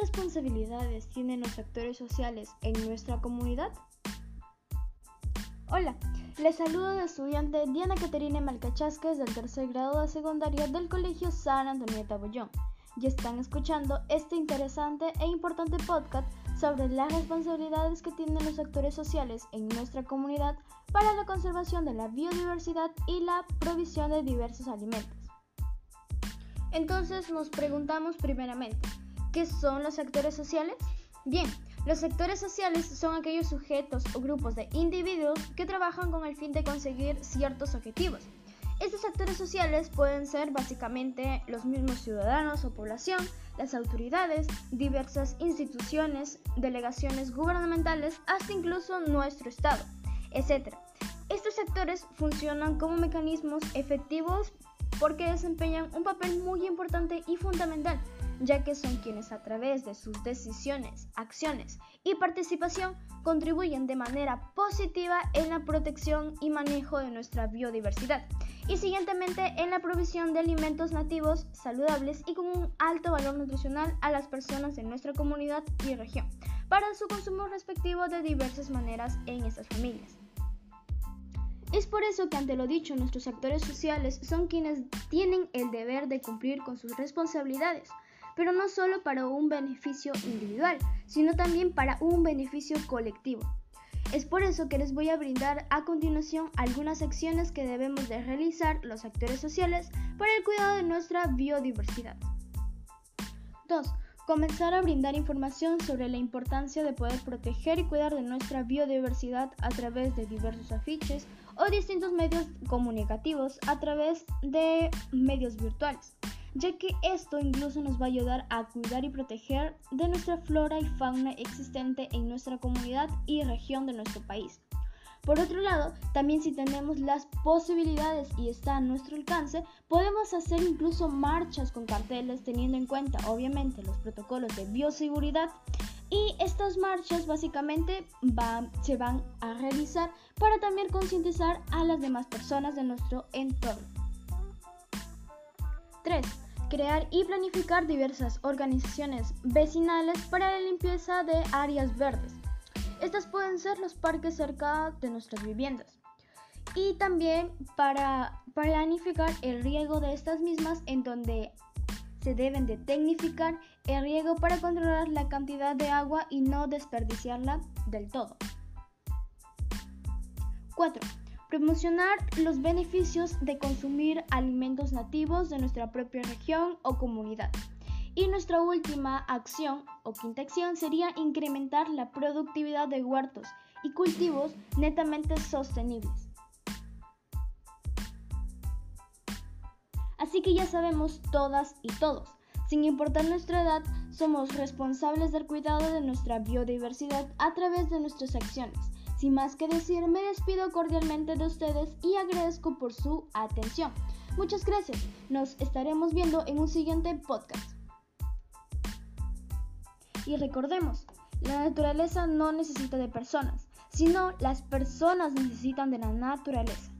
responsabilidades tienen los actores sociales en nuestra comunidad? Hola, les saludo de estudiante Diana Caterina Malcachasques del tercer grado de secundaria del Colegio San Antonieta Bollón y están escuchando este interesante e importante podcast sobre las responsabilidades que tienen los actores sociales en nuestra comunidad para la conservación de la biodiversidad y la provisión de diversos alimentos. Entonces nos preguntamos primeramente, ¿qué son los actores sociales? Bien, los sectores sociales son aquellos sujetos o grupos de individuos que trabajan con el fin de conseguir ciertos objetivos. Estos sectores sociales pueden ser básicamente los mismos ciudadanos o población, las autoridades, diversas instituciones, delegaciones gubernamentales, hasta incluso nuestro Estado, etc. Estos sectores funcionan como mecanismos efectivos porque desempeñan un papel muy importante y fundamental ya que son quienes a través de sus decisiones, acciones y participación contribuyen de manera positiva en la protección y manejo de nuestra biodiversidad y siguientemente en la provisión de alimentos nativos saludables y con un alto valor nutricional a las personas de nuestra comunidad y región para su consumo respectivo de diversas maneras en estas familias. Es por eso que ante lo dicho nuestros actores sociales son quienes tienen el deber de cumplir con sus responsabilidades, pero no solo para un beneficio individual, sino también para un beneficio colectivo. Es por eso que les voy a brindar a continuación algunas acciones que debemos de realizar los actores sociales para el cuidado de nuestra biodiversidad. 2. Comenzar a brindar información sobre la importancia de poder proteger y cuidar de nuestra biodiversidad a través de diversos afiches o distintos medios comunicativos a través de medios virtuales ya que esto incluso nos va a ayudar a cuidar y proteger de nuestra flora y fauna existente en nuestra comunidad y región de nuestro país. Por otro lado, también si tenemos las posibilidades y está a nuestro alcance, podemos hacer incluso marchas con carteles teniendo en cuenta obviamente los protocolos de bioseguridad y estas marchas básicamente se van a realizar para también concientizar a las demás personas de nuestro entorno. 3 crear y planificar diversas organizaciones vecinales para la limpieza de áreas verdes. Estas pueden ser los parques cerca de nuestras viviendas. Y también para planificar el riego de estas mismas en donde se deben de tecnificar el riego para controlar la cantidad de agua y no desperdiciarla del todo. 4 Promocionar los beneficios de consumir alimentos nativos de nuestra propia región o comunidad. Y nuestra última acción o quinta acción sería incrementar la productividad de huertos y cultivos netamente sostenibles. Así que ya sabemos todas y todos, sin importar nuestra edad, somos responsables del cuidado de nuestra biodiversidad a través de nuestras acciones sin más que decir, me despido cordialmente de ustedes y agradezco por su atención. Muchas gracias. Nos estaremos viendo en un siguiente podcast. Y recordemos, la naturaleza no necesita de personas, sino las personas necesitan de la naturaleza.